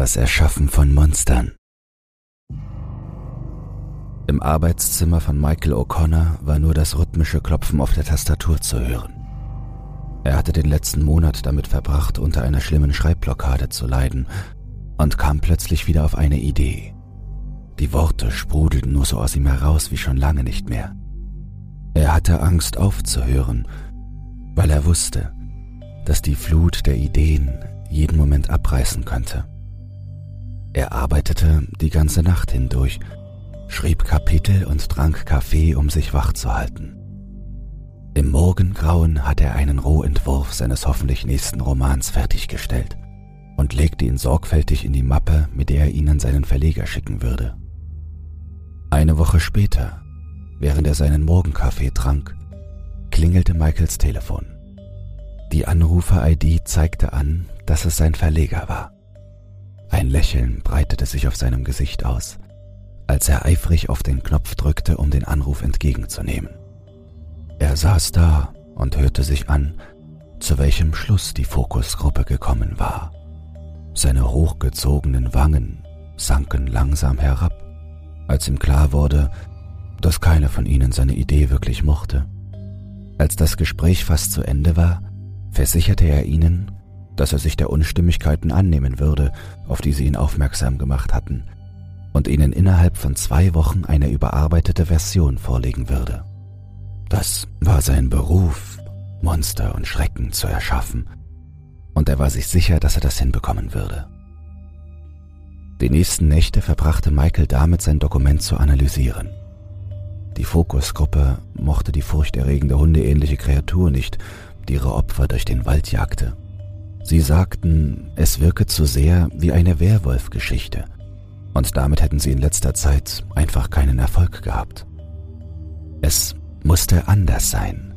Das Erschaffen von Monstern. Im Arbeitszimmer von Michael O'Connor war nur das rhythmische Klopfen auf der Tastatur zu hören. Er hatte den letzten Monat damit verbracht, unter einer schlimmen Schreibblockade zu leiden und kam plötzlich wieder auf eine Idee. Die Worte sprudelten nur so aus ihm heraus wie schon lange nicht mehr. Er hatte Angst aufzuhören, weil er wusste, dass die Flut der Ideen jeden Moment abreißen könnte. Er arbeitete die ganze Nacht hindurch, schrieb Kapitel und trank Kaffee, um sich wach zu halten. Im Morgengrauen hatte er einen Rohentwurf seines hoffentlich nächsten Romans fertiggestellt und legte ihn sorgfältig in die Mappe, mit der er ihn an seinen Verleger schicken würde. Eine Woche später, während er seinen Morgenkaffee trank, klingelte Michaels Telefon. Die Anrufer-ID zeigte an, dass es sein Verleger war. Ein Lächeln breitete sich auf seinem Gesicht aus, als er eifrig auf den Knopf drückte, um den Anruf entgegenzunehmen. Er saß da und hörte sich an, zu welchem Schluss die Fokusgruppe gekommen war. Seine hochgezogenen Wangen sanken langsam herab, als ihm klar wurde, dass keiner von ihnen seine Idee wirklich mochte. Als das Gespräch fast zu Ende war, versicherte er ihnen, dass er sich der Unstimmigkeiten annehmen würde, auf die sie ihn aufmerksam gemacht hatten, und ihnen innerhalb von zwei Wochen eine überarbeitete Version vorlegen würde. Das war sein Beruf, Monster und Schrecken zu erschaffen, und er war sich sicher, dass er das hinbekommen würde. Die nächsten Nächte verbrachte Michael damit, sein Dokument zu analysieren. Die Fokusgruppe mochte die furchterregende hundeähnliche Kreatur nicht, die ihre Opfer durch den Wald jagte. Sie sagten, es wirke zu sehr wie eine Werwolf-Geschichte, und damit hätten sie in letzter Zeit einfach keinen Erfolg gehabt. Es musste anders sein,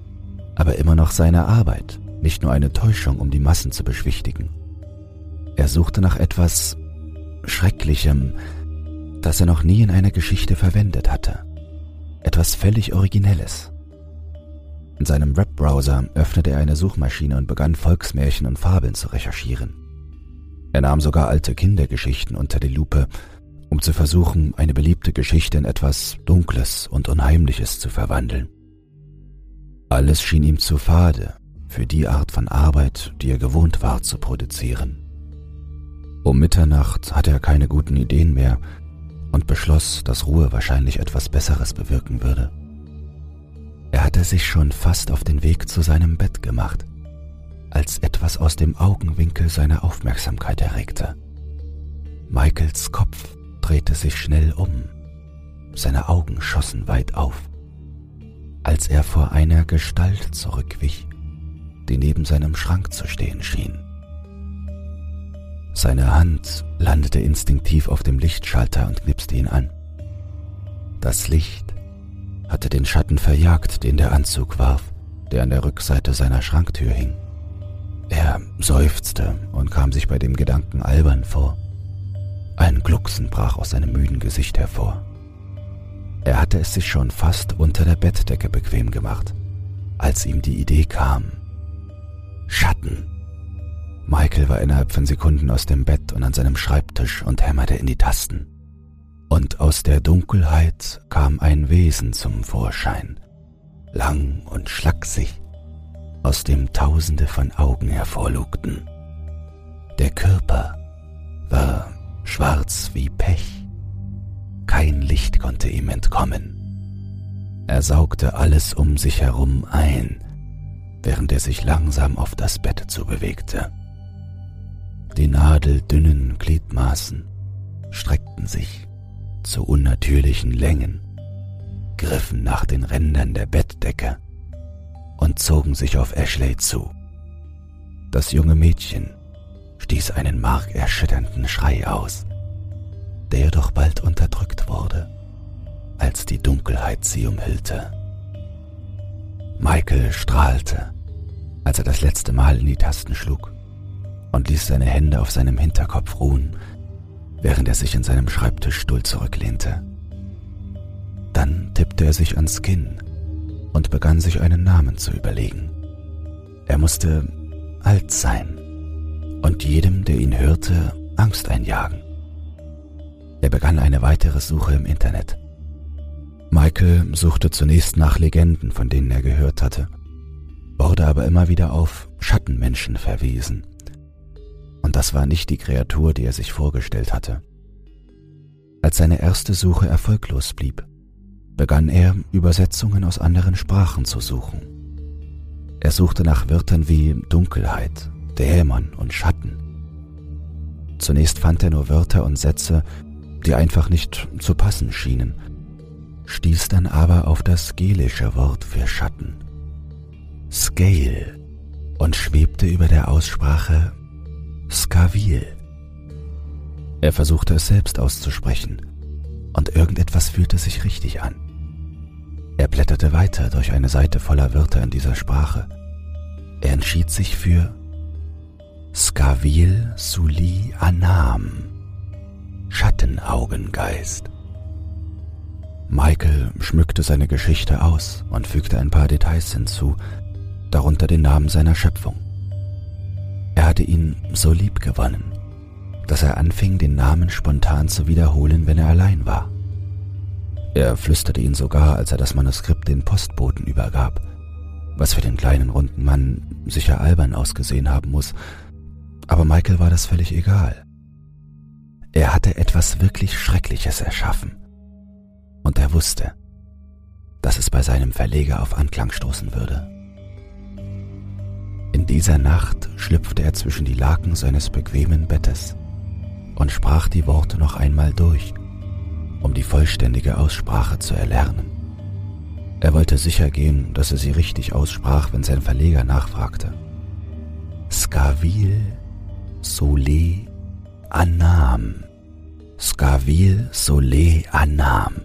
aber immer noch seine Arbeit, nicht nur eine Täuschung, um die Massen zu beschwichtigen. Er suchte nach etwas Schrecklichem, das er noch nie in einer Geschichte verwendet hatte. Etwas völlig Originelles. In seinem Webbrowser öffnete er eine Suchmaschine und begann Volksmärchen und Fabeln zu recherchieren. Er nahm sogar alte Kindergeschichten unter die Lupe, um zu versuchen, eine beliebte Geschichte in etwas Dunkles und Unheimliches zu verwandeln. Alles schien ihm zu fade für die Art von Arbeit, die er gewohnt war zu produzieren. Um Mitternacht hatte er keine guten Ideen mehr und beschloss, dass Ruhe wahrscheinlich etwas Besseres bewirken würde. Er hatte sich schon fast auf den Weg zu seinem Bett gemacht, als etwas aus dem Augenwinkel seiner Aufmerksamkeit erregte. Michaels Kopf drehte sich schnell um, seine Augen schossen weit auf, als er vor einer Gestalt zurückwich, die neben seinem Schrank zu stehen schien. Seine Hand landete instinktiv auf dem Lichtschalter und knipste ihn an. Das Licht hatte den Schatten verjagt, den der Anzug warf, der an der Rückseite seiner Schranktür hing. Er seufzte und kam sich bei dem Gedanken albern vor. Ein Glucksen brach aus seinem müden Gesicht hervor. Er hatte es sich schon fast unter der Bettdecke bequem gemacht, als ihm die Idee kam. Schatten. Michael war innerhalb von Sekunden aus dem Bett und an seinem Schreibtisch und hämmerte in die Tasten und aus der Dunkelheit kam ein Wesen zum Vorschein, lang und schlaksig, aus dem Tausende von Augen hervorlugten. Der Körper war schwarz wie Pech, kein Licht konnte ihm entkommen. Er saugte alles um sich herum ein, während er sich langsam auf das Bett zubewegte. Die nadeldünnen Gliedmaßen streckten sich zu unnatürlichen Längen, griffen nach den Rändern der Bettdecke und zogen sich auf Ashley zu. Das junge Mädchen stieß einen markerschütternden Schrei aus, der jedoch bald unterdrückt wurde, als die Dunkelheit sie umhüllte. Michael strahlte, als er das letzte Mal in die Tasten schlug und ließ seine Hände auf seinem Hinterkopf ruhen, während er sich in seinem Schreibtischstuhl zurücklehnte. Dann tippte er sich ans Kinn und begann sich einen Namen zu überlegen. Er musste alt sein und jedem, der ihn hörte, Angst einjagen. Er begann eine weitere Suche im Internet. Michael suchte zunächst nach Legenden, von denen er gehört hatte, wurde aber immer wieder auf Schattenmenschen verwiesen. Und das war nicht die Kreatur, die er sich vorgestellt hatte. Als seine erste Suche erfolglos blieb, begann er Übersetzungen aus anderen Sprachen zu suchen. Er suchte nach Wörtern wie Dunkelheit, Dämon und Schatten. Zunächst fand er nur Wörter und Sätze, die einfach nicht zu passen schienen, stieß dann aber auf das gelische Wort für Schatten, Scale, und schwebte über der Aussprache Skavil. Er versuchte es selbst auszusprechen, und irgendetwas fühlte sich richtig an. Er blätterte weiter durch eine Seite voller Wörter in dieser Sprache. Er entschied sich für Skavil Suli Anam, Schattenaugengeist. Michael schmückte seine Geschichte aus und fügte ein paar Details hinzu, darunter den Namen seiner Schöpfung. Er hatte ihn so lieb gewonnen, dass er anfing, den Namen spontan zu wiederholen, wenn er allein war. Er flüsterte ihn sogar, als er das Manuskript den Postboten übergab, was für den kleinen runden Mann sicher albern ausgesehen haben muss, aber Michael war das völlig egal. Er hatte etwas wirklich Schreckliches erschaffen, und er wusste, dass es bei seinem Verleger auf Anklang stoßen würde. In dieser Nacht schlüpfte er zwischen die Laken seines bequemen Bettes und sprach die Worte noch einmal durch, um die vollständige Aussprache zu erlernen. Er wollte sicher gehen, dass er sie richtig aussprach, wenn sein Verleger nachfragte. Skavil Sole Anam. Skavil Sole Anam.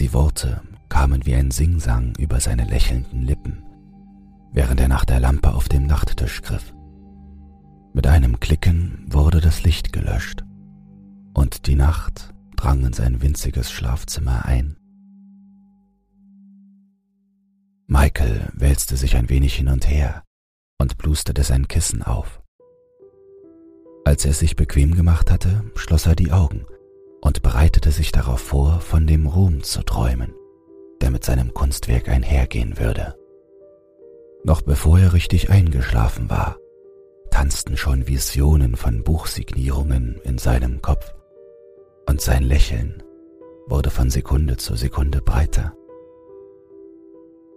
Die Worte kamen wie ein Singsang über seine lächelnden Lippen, während er nach der Lampe auf dem Nachttisch griff. Mit einem Klicken wurde das Licht gelöscht und die Nacht drang in sein winziges Schlafzimmer ein. Michael wälzte sich ein wenig hin und her und plusterte sein Kissen auf. Als er sich bequem gemacht hatte, schloss er die Augen und bereitete sich darauf vor, von dem Ruhm zu träumen, der mit seinem Kunstwerk einhergehen würde. Noch bevor er richtig eingeschlafen war, tanzten schon Visionen von Buchsignierungen in seinem Kopf, und sein Lächeln wurde von Sekunde zu Sekunde breiter.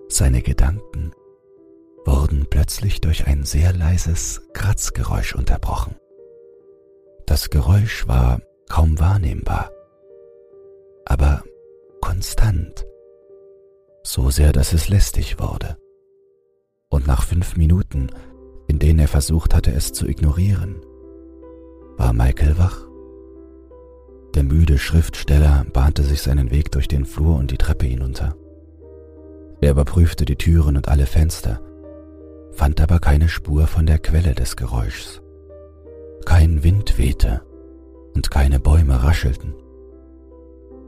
Seine Gedanken wurden plötzlich durch ein sehr leises Kratzgeräusch unterbrochen. Das Geräusch war kaum wahrnehmbar, aber konstant, so sehr, dass es lästig wurde. Und nach fünf Minuten, in denen er versucht hatte, es zu ignorieren, war Michael wach. Der müde Schriftsteller bahnte sich seinen Weg durch den Flur und die Treppe hinunter. Er überprüfte die Türen und alle Fenster, fand aber keine Spur von der Quelle des Geräuschs. Kein Wind wehte und keine Bäume raschelten.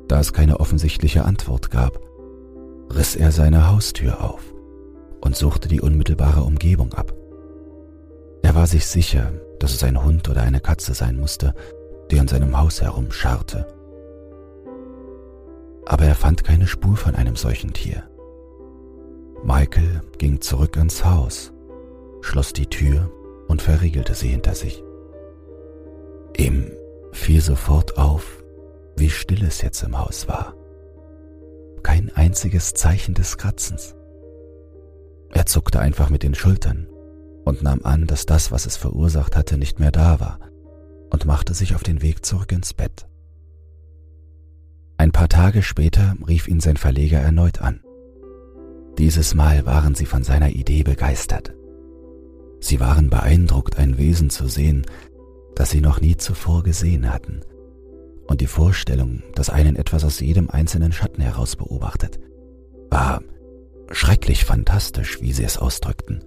Da es keine offensichtliche Antwort gab, riss er seine Haustür auf und suchte die unmittelbare Umgebung ab. Er war sich sicher, dass es ein Hund oder eine Katze sein musste, die an seinem Haus herumscharrte. Aber er fand keine Spur von einem solchen Tier. Michael ging zurück ins Haus, schloss die Tür und verriegelte sie hinter sich. Ihm fiel sofort auf, wie still es jetzt im Haus war. Kein einziges Zeichen des Kratzens. Er zuckte einfach mit den Schultern und nahm an, dass das, was es verursacht hatte, nicht mehr da war und machte sich auf den Weg zurück ins Bett. Ein paar Tage später rief ihn sein Verleger erneut an. Dieses Mal waren sie von seiner Idee begeistert. Sie waren beeindruckt, ein Wesen zu sehen, das sie noch nie zuvor gesehen hatten. Und die Vorstellung, dass einen etwas aus jedem einzelnen Schatten heraus beobachtet, war schrecklich fantastisch, wie sie es ausdrückten.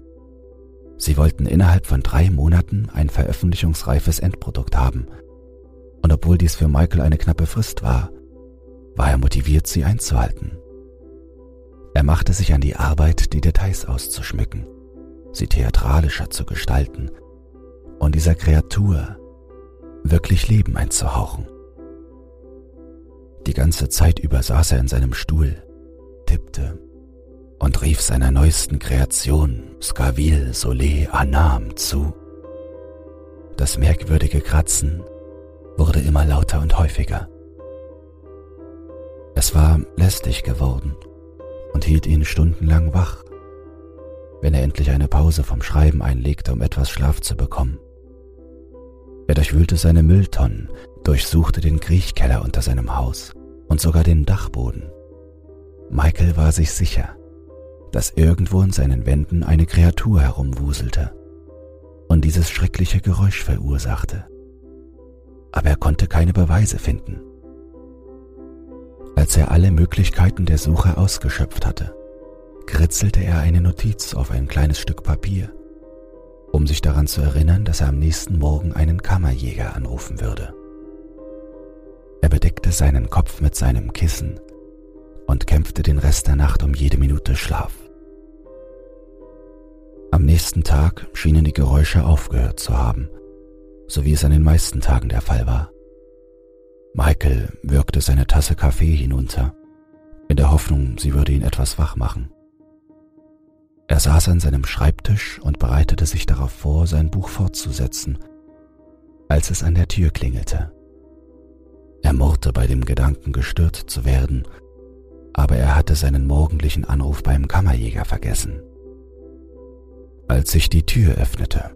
Sie wollten innerhalb von drei Monaten ein veröffentlichungsreifes Endprodukt haben. Und obwohl dies für Michael eine knappe Frist war, war er motiviert, sie einzuhalten. Er machte sich an die Arbeit, die Details auszuschmücken, sie theatralischer zu gestalten und dieser Kreatur wirklich Leben einzuhauchen. Die ganze Zeit über saß er in seinem Stuhl, tippte und rief seiner neuesten Kreation Skavil Sole Anam zu. Das merkwürdige Kratzen wurde immer lauter und häufiger. Es war lästig geworden und hielt ihn stundenlang wach, wenn er endlich eine Pause vom Schreiben einlegte, um etwas Schlaf zu bekommen. Er durchwühlte seine Mülltonnen, durchsuchte den Kriechkeller unter seinem Haus und sogar den Dachboden. Michael war sich sicher, dass irgendwo in seinen Wänden eine Kreatur herumwuselte und dieses schreckliche Geräusch verursachte. Aber er konnte keine Beweise finden. Als er alle Möglichkeiten der Suche ausgeschöpft hatte, kritzelte er eine Notiz auf ein kleines Stück Papier, um sich daran zu erinnern, dass er am nächsten Morgen einen Kammerjäger anrufen würde. Er bedeckte seinen Kopf mit seinem Kissen und kämpfte den Rest der Nacht um jede Minute Schlaf. Am nächsten Tag schienen die Geräusche aufgehört zu haben, so wie es an den meisten Tagen der Fall war. Michael wirkte seine Tasse Kaffee hinunter, in der Hoffnung, sie würde ihn etwas wach machen. Er saß an seinem Schreibtisch und bereitete sich darauf vor, sein Buch fortzusetzen, als es an der Tür klingelte. Er murrte bei dem Gedanken, gestört zu werden, aber er hatte seinen morgendlichen Anruf beim Kammerjäger vergessen. Als sich die Tür öffnete,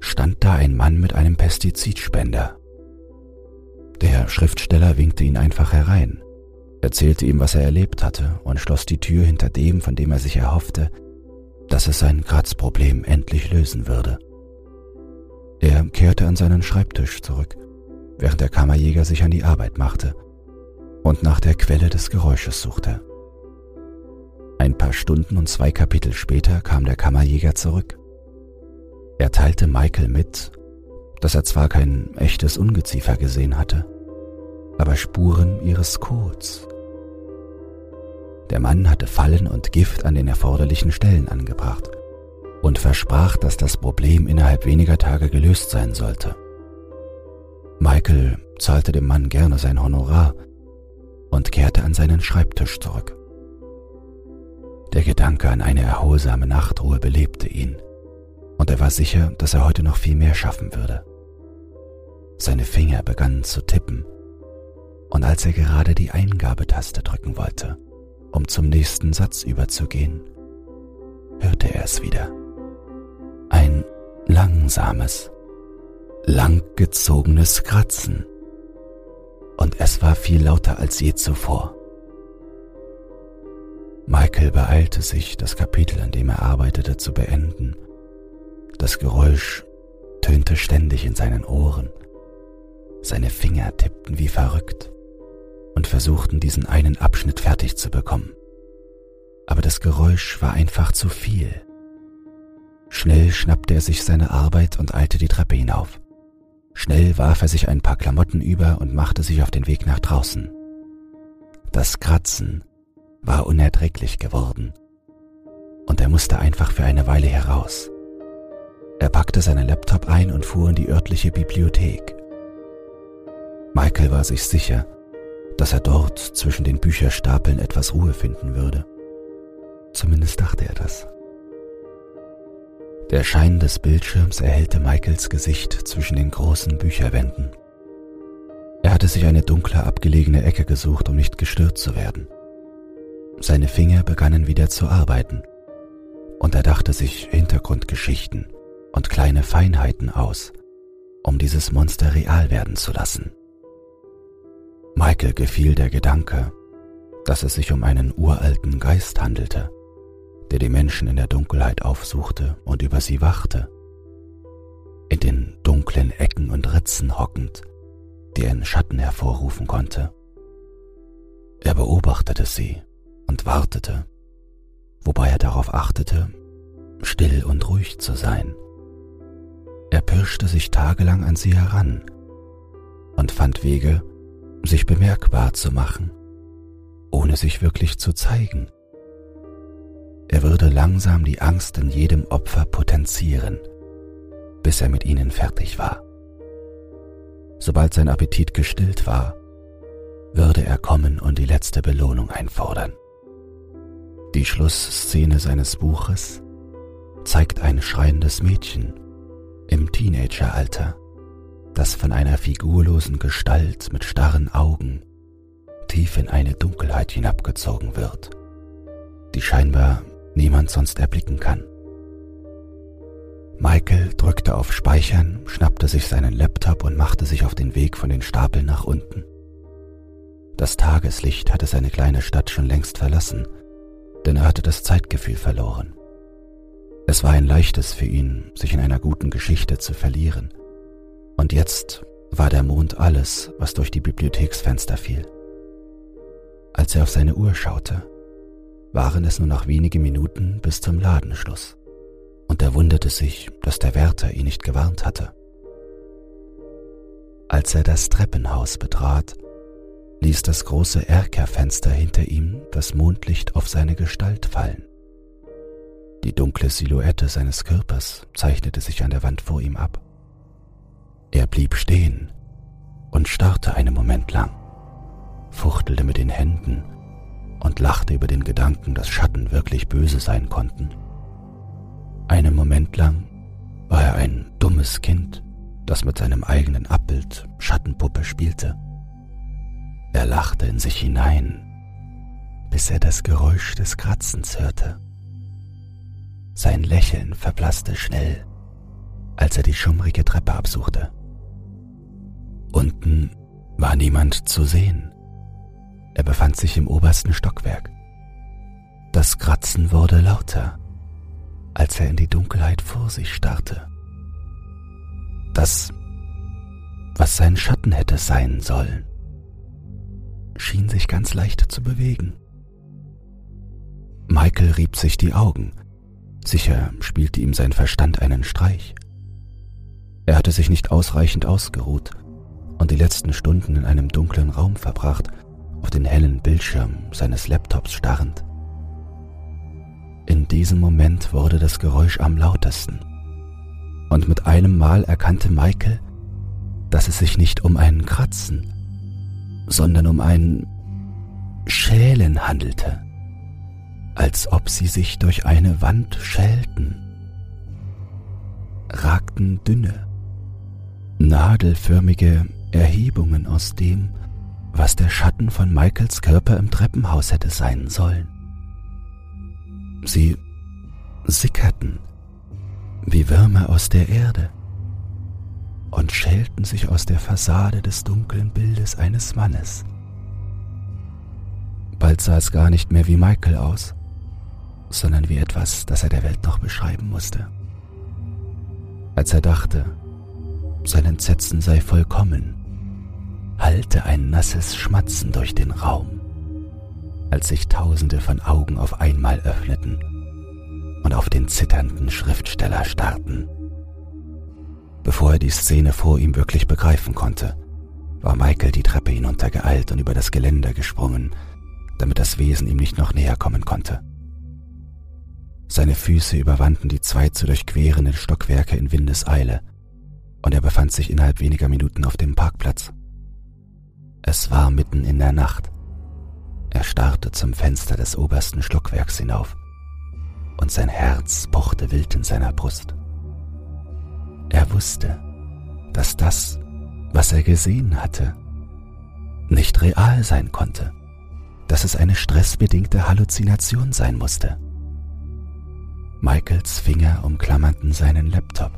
stand da ein Mann mit einem Pestizidspender. Der Schriftsteller winkte ihn einfach herein, erzählte ihm, was er erlebt hatte und schloss die Tür hinter dem, von dem er sich erhoffte, dass es sein Kratzproblem endlich lösen würde. Er kehrte an seinen Schreibtisch zurück, während der Kammerjäger sich an die Arbeit machte und nach der Quelle des Geräusches suchte. Ein paar Stunden und zwei Kapitel später kam der Kammerjäger zurück. Er teilte Michael mit, dass er zwar kein echtes Ungeziefer gesehen hatte, aber Spuren ihres Codes. Der Mann hatte Fallen und Gift an den erforderlichen Stellen angebracht und versprach, dass das Problem innerhalb weniger Tage gelöst sein sollte. Michael zahlte dem Mann gerne sein Honorar und kehrte an seinen Schreibtisch zurück. Der Gedanke an eine erholsame Nachtruhe belebte ihn und er war sicher, dass er heute noch viel mehr schaffen würde. Seine Finger begannen zu tippen, und als er gerade die Eingabetaste drücken wollte, um zum nächsten Satz überzugehen, hörte er es wieder. Ein langsames, langgezogenes Kratzen. Und es war viel lauter als je zuvor. Michael beeilte sich, das Kapitel, an dem er arbeitete, zu beenden das Geräusch tönte ständig in seinen Ohren. Seine Finger tippten wie verrückt und versuchten diesen einen Abschnitt fertig zu bekommen. Aber das Geräusch war einfach zu viel. Schnell schnappte er sich seine Arbeit und eilte die Treppe hinauf. Schnell warf er sich ein paar Klamotten über und machte sich auf den Weg nach draußen. Das Kratzen war unerträglich geworden und er musste einfach für eine Weile heraus. Er packte seinen Laptop ein und fuhr in die örtliche Bibliothek. Michael war sich sicher, dass er dort zwischen den Bücherstapeln etwas Ruhe finden würde. Zumindest dachte er das. Der Schein des Bildschirms erhellte Michaels Gesicht zwischen den großen Bücherwänden. Er hatte sich eine dunkle, abgelegene Ecke gesucht, um nicht gestört zu werden. Seine Finger begannen wieder zu arbeiten, und er dachte sich Hintergrundgeschichten und kleine Feinheiten aus, um dieses Monster real werden zu lassen. Michael gefiel der Gedanke, dass es sich um einen uralten Geist handelte, der die Menschen in der Dunkelheit aufsuchte und über sie wachte. In den dunklen Ecken und Ritzen hockend, die einen Schatten hervorrufen konnte. Er beobachtete sie und wartete, wobei er darauf achtete, still und ruhig zu sein er pirschte sich tagelang an sie heran und fand Wege, sich bemerkbar zu machen, ohne sich wirklich zu zeigen. Er würde langsam die Angst in jedem Opfer potenzieren, bis er mit ihnen fertig war. Sobald sein Appetit gestillt war, würde er kommen und die letzte Belohnung einfordern. Die Schlussszene seines Buches zeigt ein schreiendes Mädchen im Teenageralter, das von einer figurlosen Gestalt mit starren Augen tief in eine Dunkelheit hinabgezogen wird, die scheinbar niemand sonst erblicken kann. Michael drückte auf Speichern, schnappte sich seinen Laptop und machte sich auf den Weg von den Stapeln nach unten. Das Tageslicht hatte seine kleine Stadt schon längst verlassen, denn er hatte das Zeitgefühl verloren. Es war ein leichtes für ihn, sich in einer guten Geschichte zu verlieren. Und jetzt war der Mond alles, was durch die Bibliotheksfenster fiel. Als er auf seine Uhr schaute, waren es nur noch wenige Minuten bis zum Ladenschluss und er wunderte sich, dass der Wärter ihn nicht gewarnt hatte. Als er das Treppenhaus betrat, ließ das große Erkerfenster hinter ihm das Mondlicht auf seine Gestalt fallen. Die dunkle Silhouette seines Körpers zeichnete sich an der Wand vor ihm ab. Er blieb stehen und starrte einen Moment lang, fuchtelte mit den Händen und lachte über den Gedanken, dass Schatten wirklich böse sein konnten. Einen Moment lang war er ein dummes Kind, das mit seinem eigenen Abbild Schattenpuppe spielte. Er lachte in sich hinein, bis er das Geräusch des Kratzens hörte. Sein Lächeln verblasste schnell, als er die schummrige Treppe absuchte. Unten war niemand zu sehen. Er befand sich im obersten Stockwerk. Das Kratzen wurde lauter als er in die Dunkelheit vor sich starrte. Das, was sein Schatten hätte sein sollen, schien sich ganz leicht zu bewegen. Michael rieb sich die Augen. Sicher spielte ihm sein Verstand einen Streich. Er hatte sich nicht ausreichend ausgeruht und die letzten Stunden in einem dunklen Raum verbracht, auf den hellen Bildschirm seines Laptops starrend. In diesem Moment wurde das Geräusch am lautesten. Und mit einem Mal erkannte Michael, dass es sich nicht um ein Kratzen, sondern um ein Schälen handelte, als ob sie sich durch eine Wand schälten. Ragten dünne, nadelförmige Erhebungen aus dem, was der Schatten von Michaels Körper im Treppenhaus hätte sein sollen. Sie sickerten wie Würmer aus der Erde und schälten sich aus der Fassade des dunklen Bildes eines Mannes. Bald sah es gar nicht mehr wie Michael aus, sondern wie etwas, das er der Welt noch beschreiben musste. Als er dachte, sein Entsetzen sei vollkommen, hallte ein nasses Schmatzen durch den Raum als sich tausende von Augen auf einmal öffneten und auf den zitternden Schriftsteller starrten. Bevor er die Szene vor ihm wirklich begreifen konnte, war Michael die Treppe hinuntergeeilt und über das Geländer gesprungen, damit das Wesen ihm nicht noch näher kommen konnte. Seine Füße überwanden die zwei zu durchquerenden Stockwerke in Windeseile, und er befand sich innerhalb weniger Minuten auf dem Parkplatz. Es war mitten in der Nacht, er starrte zum Fenster des obersten Stockwerks hinauf, und sein Herz pochte wild in seiner Brust. Er wusste, dass das, was er gesehen hatte, nicht real sein konnte, dass es eine stressbedingte Halluzination sein musste. Michaels Finger umklammerten seinen Laptop.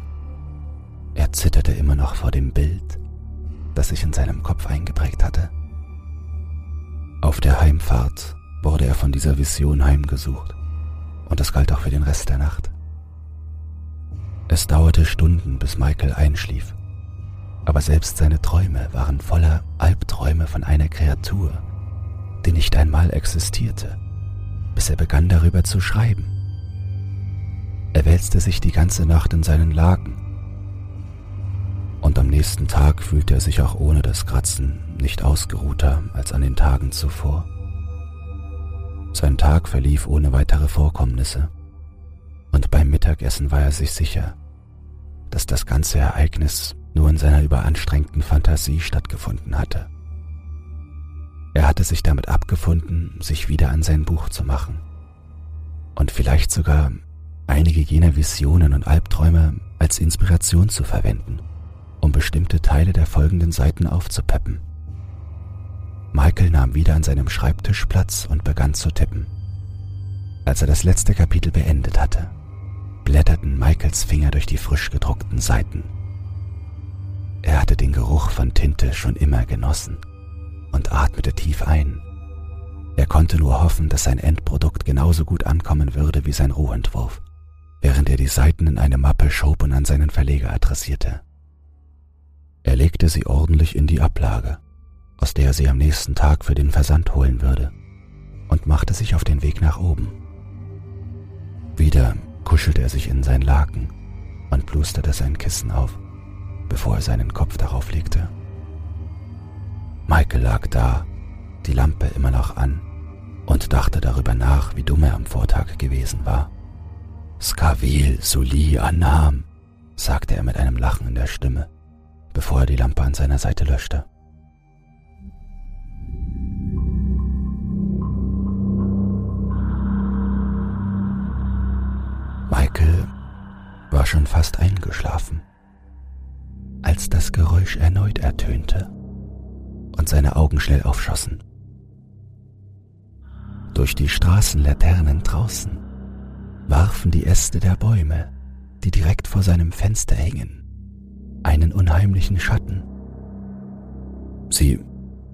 Er zitterte immer noch vor dem Bild, das sich in seinem Kopf eingeprägt hatte. Auf der Heimfahrt wurde er von dieser Vision heimgesucht und das galt auch für den Rest der Nacht. Es dauerte Stunden, bis Michael einschlief, aber selbst seine Träume waren voller Albträume von einer Kreatur, die nicht einmal existierte, bis er begann darüber zu schreiben. Er wälzte sich die ganze Nacht in seinen Laken und am nächsten Tag fühlte er sich auch ohne das Kratzen nicht ausgeruhter als an den Tagen zuvor. Sein Tag verlief ohne weitere Vorkommnisse, und beim Mittagessen war er sich sicher, dass das ganze Ereignis nur in seiner überanstrengten Fantasie stattgefunden hatte. Er hatte sich damit abgefunden, sich wieder an sein Buch zu machen und vielleicht sogar einige jener Visionen und Albträume als Inspiration zu verwenden, um bestimmte Teile der folgenden Seiten aufzupeppen. Michael nahm wieder an seinem Schreibtisch Platz und begann zu tippen. Als er das letzte Kapitel beendet hatte, blätterten Michaels Finger durch die frisch gedruckten Seiten. Er hatte den Geruch von Tinte schon immer genossen und atmete tief ein. Er konnte nur hoffen, dass sein Endprodukt genauso gut ankommen würde wie sein Rohentwurf, während er die Seiten in eine Mappe schob und an seinen Verleger adressierte. Er legte sie ordentlich in die Ablage, aus der er sie am nächsten Tag für den Versand holen würde, und machte sich auf den Weg nach oben. Wieder kuschelte er sich in sein Laken und plusterte sein Kissen auf, bevor er seinen Kopf darauf legte. Michael lag da, die Lampe immer noch an, und dachte darüber nach, wie dumm er am Vortag gewesen war. Skavil Suli Anam, sagte er mit einem Lachen in der Stimme, bevor er die Lampe an seiner Seite löschte. Michael war schon fast eingeschlafen, als das Geräusch erneut ertönte und seine Augen schnell aufschossen. Durch die Straßenlaternen draußen warfen die Äste der Bäume, die direkt vor seinem Fenster hingen, einen unheimlichen Schatten. Sie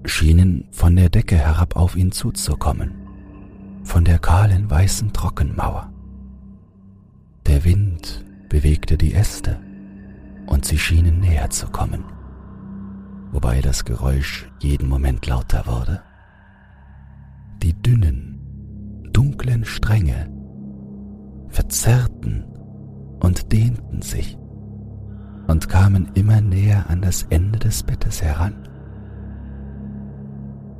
schienen von der Decke herab auf ihn zuzukommen, von der kahlen weißen Trockenmauer. Bewegte die Äste und sie schienen näher zu kommen wobei das Geräusch jeden Moment lauter wurde. Die dünnen, dunklen Stränge verzerrten und dehnten sich und kamen immer näher an das Ende des Bettes heran.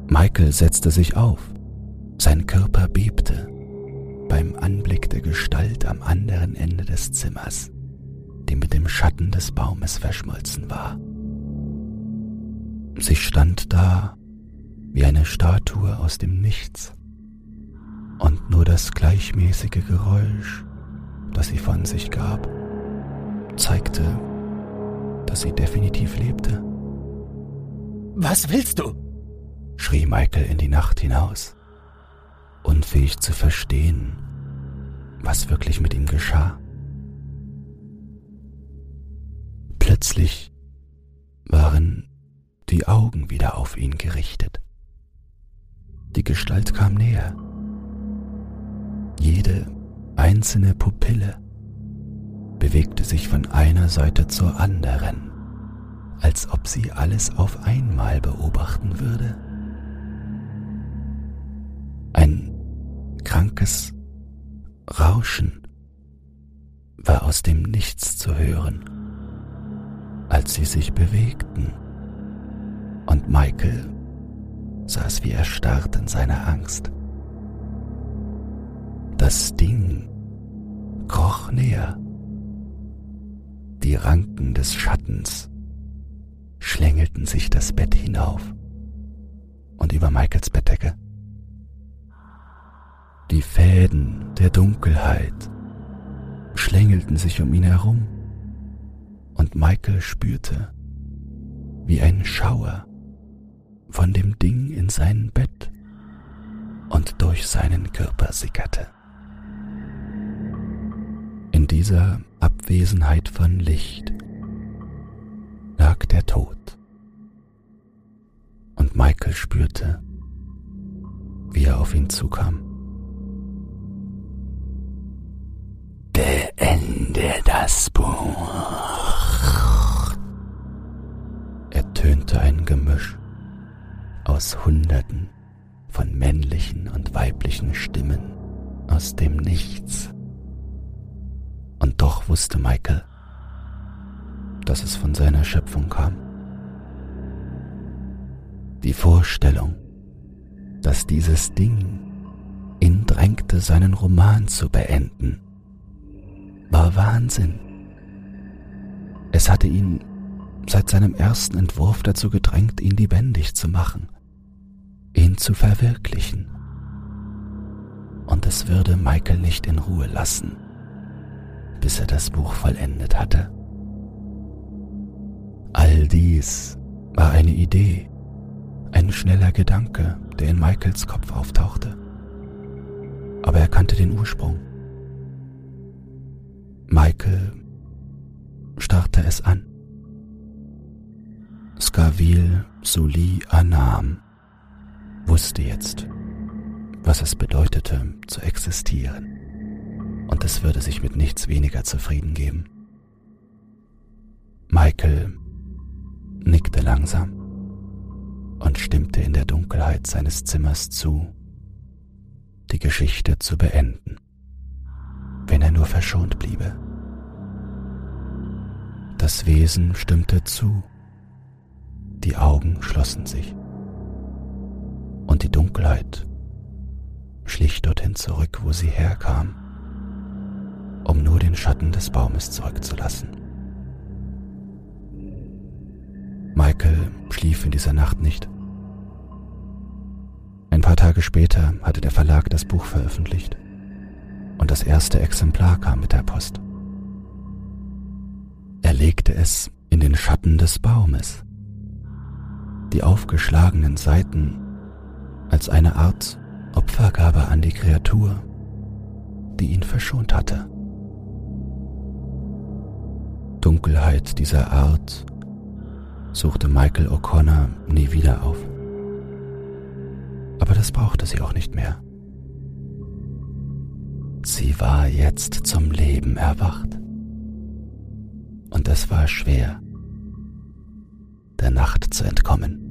Michael setzte sich auf, sein Körper bebte beim Anblick der Gestalt am anderen Ende des Zimmers, die mit dem Schatten des Baumes verschmolzen war. Sie stand da wie eine Statue aus dem Nichts und nur das gleichmäßige Geräusch, das sie von sich gab, zeigte, dass sie definitiv lebte. Was willst du? schrie Michael in die Nacht hinaus, unfähig zu verstehen, was wirklich mit ihm geschah. Plötzlich waren die Augen wieder auf ihn gerichtet. Die Gestalt kam näher. Jede einzelne Pupille bewegte sich von einer Seite zur anderen, als ob sie alles auf einmal beobachten würde. Ein krankes Rauschen war aus dem Nichts zu hören, als sie sich bewegten und Michael saß wie erstarrt in seiner Angst. Das Ding kroch näher. Die Ranken des Schattens schlängelten sich das Bett hinauf und über Michaels Bettdecke. Die Fäden der Dunkelheit schlängelten sich um ihn herum und Michael spürte, wie ein Schauer von dem Ding in sein Bett und durch seinen Körper sickerte. In dieser Abwesenheit von Licht lag der Tod. Und Michael spürte, wie er auf ihn zukam. Beende das Buch. Ertönte ein Gemisch aus Hunderten von männlichen und weiblichen Stimmen aus dem Nichts. Und doch wusste Michael, dass es von seiner Schöpfung kam. Die Vorstellung, dass dieses Ding ihn drängte, seinen Roman zu beenden, war Wahnsinn. Es hatte ihn seit seinem ersten Entwurf dazu gedrängt, ihn lebendig zu machen, ihn zu verwirklichen. Und es würde Michael nicht in Ruhe lassen, bis er das Buch vollendet hatte. All dies war eine Idee, ein schneller Gedanke, der in Michaels Kopf auftauchte. Aber er kannte den Ursprung. Michael starrte es an. Skavil Suli Anam wusste jetzt, was es bedeutete zu existieren. Und es würde sich mit nichts weniger zufrieden geben. Michael nickte langsam und stimmte in der Dunkelheit seines Zimmers zu, die Geschichte zu beenden, wenn er nur verschont bliebe. Das Wesen stimmte zu, die Augen schlossen sich und die Dunkelheit schlich dorthin zurück, wo sie herkam, um nur den Schatten des Baumes zurückzulassen. Michael schlief in dieser Nacht nicht. Ein paar Tage später hatte der Verlag das Buch veröffentlicht und das erste Exemplar kam mit der Post. Er legte es in den Schatten des Baumes, die aufgeschlagenen Seiten als eine Art Opfergabe an die Kreatur, die ihn verschont hatte. Dunkelheit dieser Art suchte Michael O'Connor nie wieder auf. Aber das brauchte sie auch nicht mehr. Sie war jetzt zum Leben erwacht. Und es war schwer, der Nacht zu entkommen.